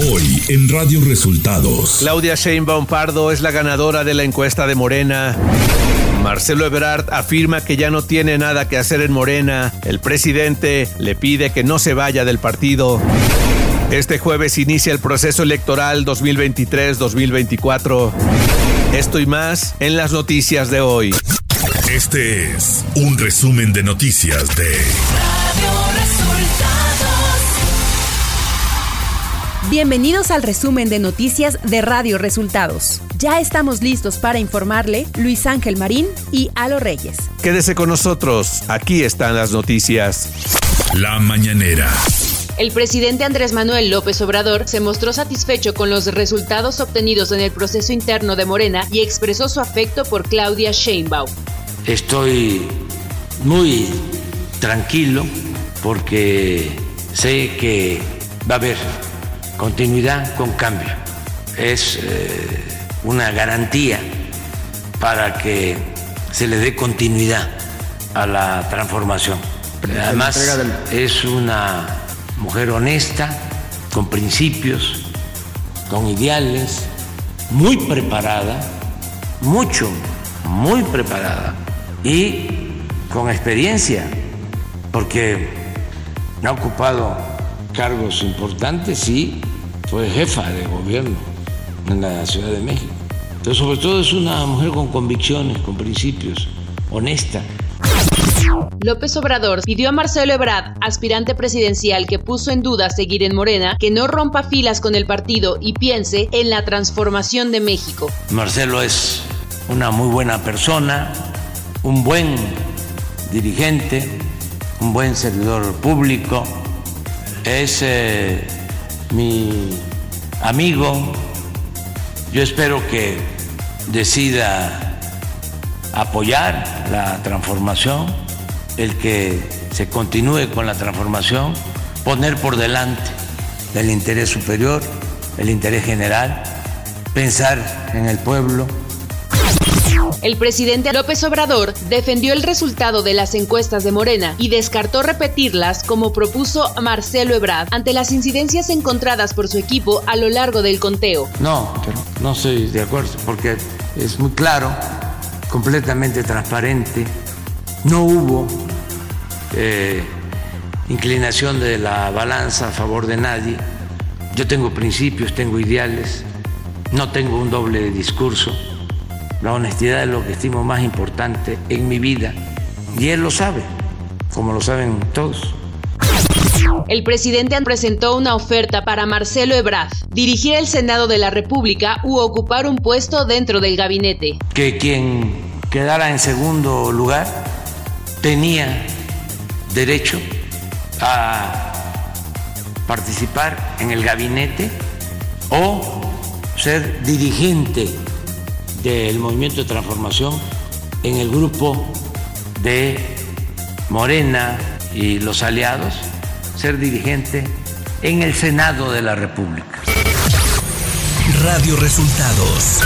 Hoy en Radio Resultados. Claudia Sheinbaum Pardo es la ganadora de la encuesta de Morena. Marcelo Ebrard afirma que ya no tiene nada que hacer en Morena. El presidente le pide que no se vaya del partido. Este jueves inicia el proceso electoral 2023-2024. Esto y más en las noticias de hoy. Este es un resumen de noticias de Radio Bienvenidos al resumen de noticias de Radio Resultados. Ya estamos listos para informarle Luis Ángel Marín y Alo Reyes. Quédese con nosotros, aquí están las noticias. La mañanera. El presidente Andrés Manuel López Obrador se mostró satisfecho con los resultados obtenidos en el proceso interno de Morena y expresó su afecto por Claudia Sheinbaum. Estoy muy tranquilo porque sé que va a haber continuidad con cambio. Es eh, una garantía para que se le dé continuidad a la transformación. Además, es una mujer honesta, con principios, con ideales, muy preparada, mucho, muy preparada y con experiencia, porque ha ocupado cargos importantes y fue jefa de gobierno en la Ciudad de México. Pero sobre todo es una mujer con convicciones, con principios, honesta. López Obrador pidió a Marcelo Ebrard, aspirante presidencial que puso en duda seguir en Morena, que no rompa filas con el partido y piense en la transformación de México. Marcelo es una muy buena persona, un buen dirigente, un buen servidor público, es eh, mi amigo. Yo espero que decida apoyar la transformación, el que se continúe con la transformación, poner por delante el interés superior, el interés general, pensar en el pueblo el presidente López Obrador defendió el resultado de las encuestas de Morena y descartó repetirlas como propuso Marcelo Ebrard ante las incidencias encontradas por su equipo a lo largo del conteo. No, no estoy de acuerdo porque es muy claro, completamente transparente, no hubo eh, inclinación de la balanza a favor de nadie. Yo tengo principios, tengo ideales, no tengo un doble discurso. La honestidad es lo que estimo más importante en mi vida y él lo sabe, como lo saben todos. El presidente presentó una oferta para Marcelo Ebrard, dirigir el Senado de la República u ocupar un puesto dentro del gabinete. Que quien quedara en segundo lugar tenía derecho a participar en el gabinete o ser dirigente del movimiento de transformación en el grupo de Morena y los aliados, ser dirigente en el Senado de la República. Radio Resultados.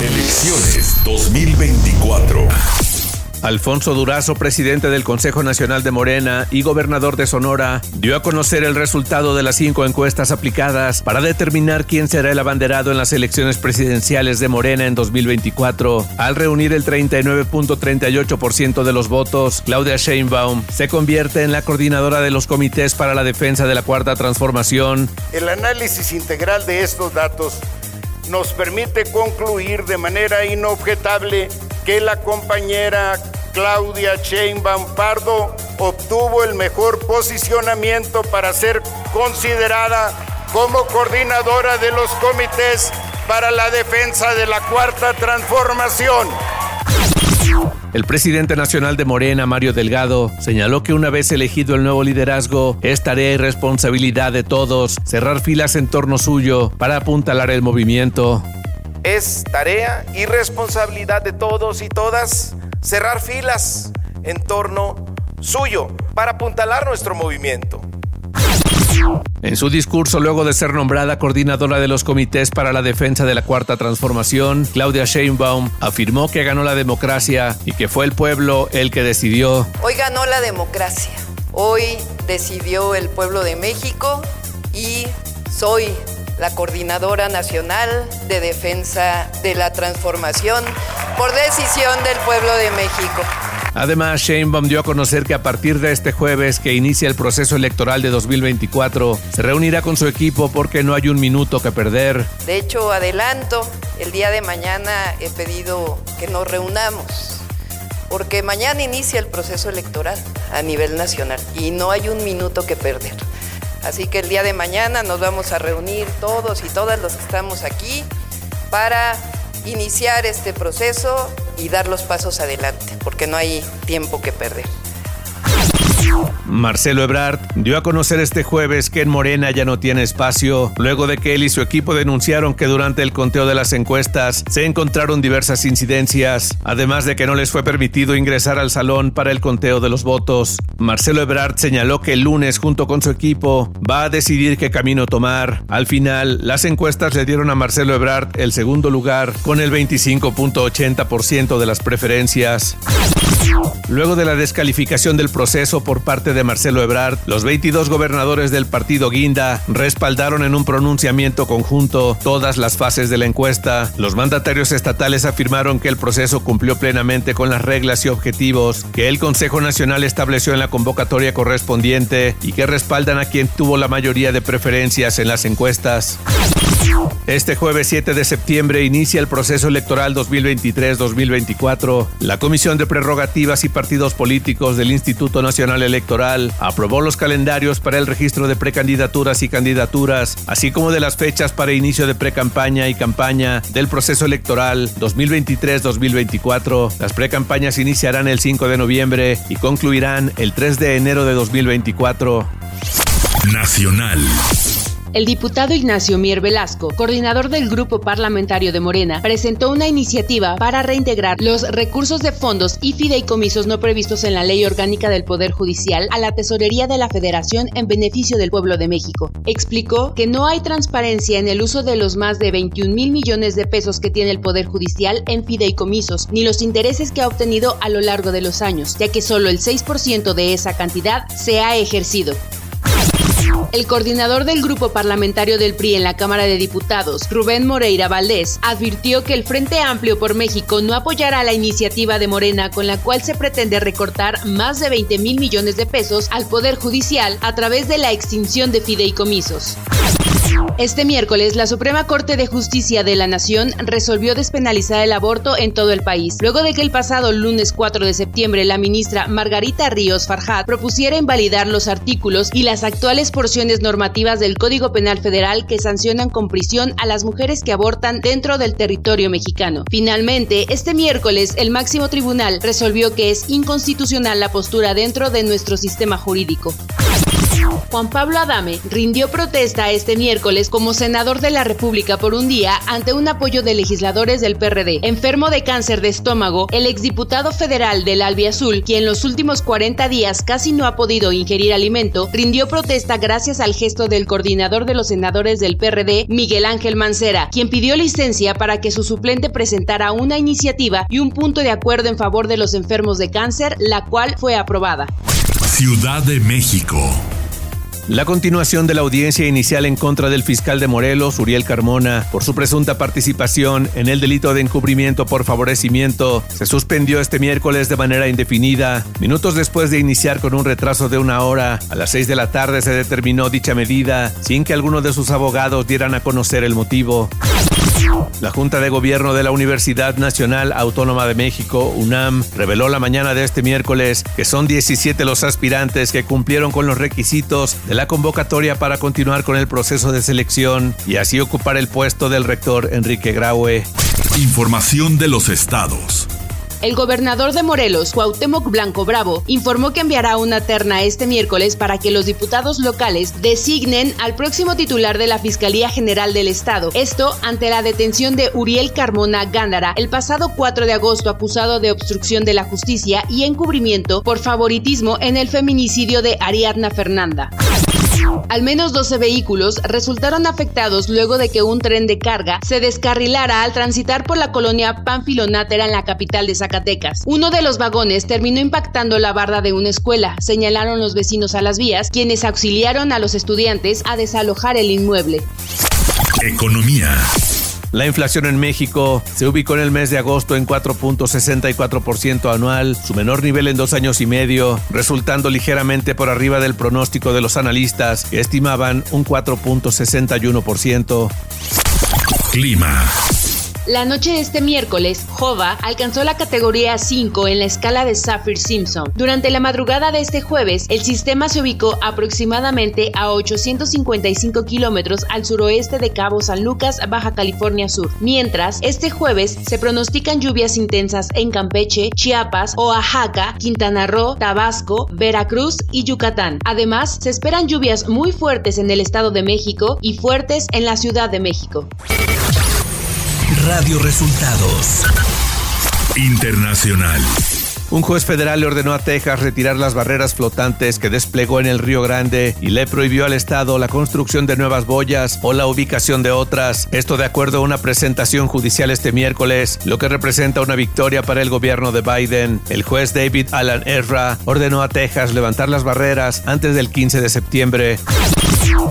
Elecciones 2024. Alfonso Durazo, presidente del Consejo Nacional de Morena y gobernador de Sonora, dio a conocer el resultado de las cinco encuestas aplicadas para determinar quién será el abanderado en las elecciones presidenciales de Morena en 2024. Al reunir el 39.38% de los votos, Claudia Sheinbaum se convierte en la coordinadora de los comités para la defensa de la Cuarta Transformación. El análisis integral de estos datos nos permite concluir de manera inobjetable que la compañera Claudia Sheinbaum Pardo obtuvo el mejor posicionamiento para ser considerada como coordinadora de los comités para la defensa de la cuarta transformación. El presidente nacional de Morena, Mario Delgado, señaló que una vez elegido el nuevo liderazgo, es tarea y responsabilidad de todos cerrar filas en torno suyo para apuntalar el movimiento. Es tarea y responsabilidad de todos y todas cerrar filas en torno suyo para apuntalar nuestro movimiento. En su discurso, luego de ser nombrada coordinadora de los comités para la defensa de la Cuarta Transformación, Claudia Sheinbaum afirmó que ganó la democracia y que fue el pueblo el que decidió. Hoy ganó la democracia. Hoy decidió el pueblo de México y Soy la Coordinadora Nacional de Defensa de la Transformación por decisión del pueblo de México. Además, Sheinbaum dio a conocer que a partir de este jueves que inicia el proceso electoral de 2024, se reunirá con su equipo porque no hay un minuto que perder. De hecho, adelanto, el día de mañana he pedido que nos reunamos, porque mañana inicia el proceso electoral a nivel nacional y no hay un minuto que perder. Así que el día de mañana nos vamos a reunir todos y todas los que estamos aquí para iniciar este proceso y dar los pasos adelante, porque no hay tiempo que perder. Marcelo Ebrard dio a conocer este jueves que en Morena ya no tiene espacio, luego de que él y su equipo denunciaron que durante el conteo de las encuestas se encontraron diversas incidencias, además de que no les fue permitido ingresar al salón para el conteo de los votos. Marcelo Ebrard señaló que el lunes, junto con su equipo, va a decidir qué camino tomar. Al final, las encuestas le dieron a Marcelo Ebrard el segundo lugar con el 25.80% de las preferencias. Luego de la descalificación del proceso por parte de Marcelo Ebrard, los 22 gobernadores del partido Guinda respaldaron en un pronunciamiento conjunto todas las fases de la encuesta. Los mandatarios estatales afirmaron que el proceso cumplió plenamente con las reglas y objetivos que el Consejo Nacional estableció en la convocatoria correspondiente y que respaldan a quien tuvo la mayoría de preferencias en las encuestas. Este jueves 7 de septiembre inicia el proceso electoral 2023-2024. La Comisión de Prerrogativas y Partidos Políticos del Instituto Nacional Electoral aprobó los calendarios para el registro de precandidaturas y candidaturas, así como de las fechas para inicio de precampaña y campaña del proceso electoral 2023-2024. Las precampañas iniciarán el 5 de noviembre y concluirán el 3 de enero de 2024. Nacional. El diputado Ignacio Mier Velasco, coordinador del Grupo Parlamentario de Morena, presentó una iniciativa para reintegrar los recursos de fondos y fideicomisos no previstos en la Ley Orgánica del Poder Judicial a la Tesorería de la Federación en beneficio del pueblo de México. Explicó que no hay transparencia en el uso de los más de 21 mil millones de pesos que tiene el Poder Judicial en fideicomisos, ni los intereses que ha obtenido a lo largo de los años, ya que solo el 6% de esa cantidad se ha ejercido. El coordinador del grupo parlamentario del PRI en la Cámara de Diputados, Rubén Moreira Valdés, advirtió que el Frente Amplio por México no apoyará la iniciativa de Morena con la cual se pretende recortar más de 20 mil millones de pesos al Poder Judicial a través de la extinción de fideicomisos. Este miércoles, la Suprema Corte de Justicia de la Nación resolvió despenalizar el aborto en todo el país, luego de que el pasado lunes 4 de septiembre la ministra Margarita Ríos Farjat propusiera invalidar los artículos y las actuales porciones normativas del Código Penal Federal que sancionan con prisión a las mujeres que abortan dentro del territorio mexicano. Finalmente, este miércoles, el máximo tribunal resolvió que es inconstitucional la postura dentro de nuestro sistema jurídico. Juan Pablo Adame rindió protesta este miércoles como senador de la República por un día ante un apoyo de legisladores del PRD. Enfermo de cáncer de estómago, el exdiputado federal del Albiazul, quien los últimos 40 días casi no ha podido ingerir alimento, rindió protesta gracias al gesto del coordinador de los senadores del PRD, Miguel Ángel Mancera, quien pidió licencia para que su suplente presentara una iniciativa y un punto de acuerdo en favor de los enfermos de cáncer, la cual fue aprobada. Ciudad de México. La continuación de la audiencia inicial en contra del fiscal de Morelos, Uriel Carmona, por su presunta participación en el delito de encubrimiento por favorecimiento, se suspendió este miércoles de manera indefinida. Minutos después de iniciar con un retraso de una hora, a las seis de la tarde se determinó dicha medida, sin que alguno de sus abogados dieran a conocer el motivo. La Junta de Gobierno de la Universidad Nacional Autónoma de México, UNAM, reveló la mañana de este miércoles que son 17 los aspirantes que cumplieron con los requisitos de la convocatoria para continuar con el proceso de selección y así ocupar el puesto del rector Enrique Graue. Información de los estados. El gobernador de Morelos, Cuauhtémoc Blanco Bravo, informó que enviará una terna este miércoles para que los diputados locales designen al próximo titular de la Fiscalía General del Estado. Esto ante la detención de Uriel Carmona Gándara el pasado 4 de agosto acusado de obstrucción de la justicia y encubrimiento por favoritismo en el feminicidio de Ariadna Fernanda. Al menos 12 vehículos resultaron afectados luego de que un tren de carga se descarrilara al transitar por la colonia Panfilonátera en la capital de Zacatecas. Uno de los vagones terminó impactando la barda de una escuela, señalaron los vecinos a las vías, quienes auxiliaron a los estudiantes a desalojar el inmueble. Economía. La inflación en México se ubicó en el mes de agosto en 4.64% anual, su menor nivel en dos años y medio, resultando ligeramente por arriba del pronóstico de los analistas que estimaban un 4.61%. Clima. La noche de este miércoles, Jova alcanzó la categoría 5 en la escala de Saffir-Simpson. Durante la madrugada de este jueves, el sistema se ubicó aproximadamente a 855 kilómetros al suroeste de Cabo San Lucas, Baja California Sur. Mientras, este jueves se pronostican lluvias intensas en Campeche, Chiapas, Oaxaca, Quintana Roo, Tabasco, Veracruz y Yucatán. Además, se esperan lluvias muy fuertes en el Estado de México y fuertes en la Ciudad de México. Radio Resultados. Internacional. Un juez federal le ordenó a Texas retirar las barreras flotantes que desplegó en el Río Grande y le prohibió al Estado la construcción de nuevas boyas o la ubicación de otras. Esto de acuerdo a una presentación judicial este miércoles, lo que representa una victoria para el gobierno de Biden. El juez David Alan Ezra ordenó a Texas levantar las barreras antes del 15 de septiembre.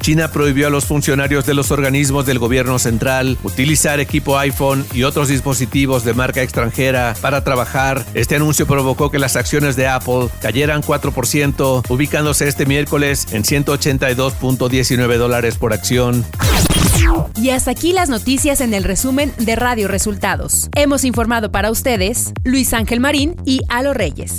China prohibió a los funcionarios de los organismos del gobierno central utilizar equipo iPhone y otros dispositivos de marca extranjera para trabajar. Este anuncio provocó que las acciones de Apple cayeran 4%, ubicándose este miércoles en 182.19 dólares por acción. Y hasta aquí las noticias en el resumen de Radio Resultados. Hemos informado para ustedes Luis Ángel Marín y Alo Reyes.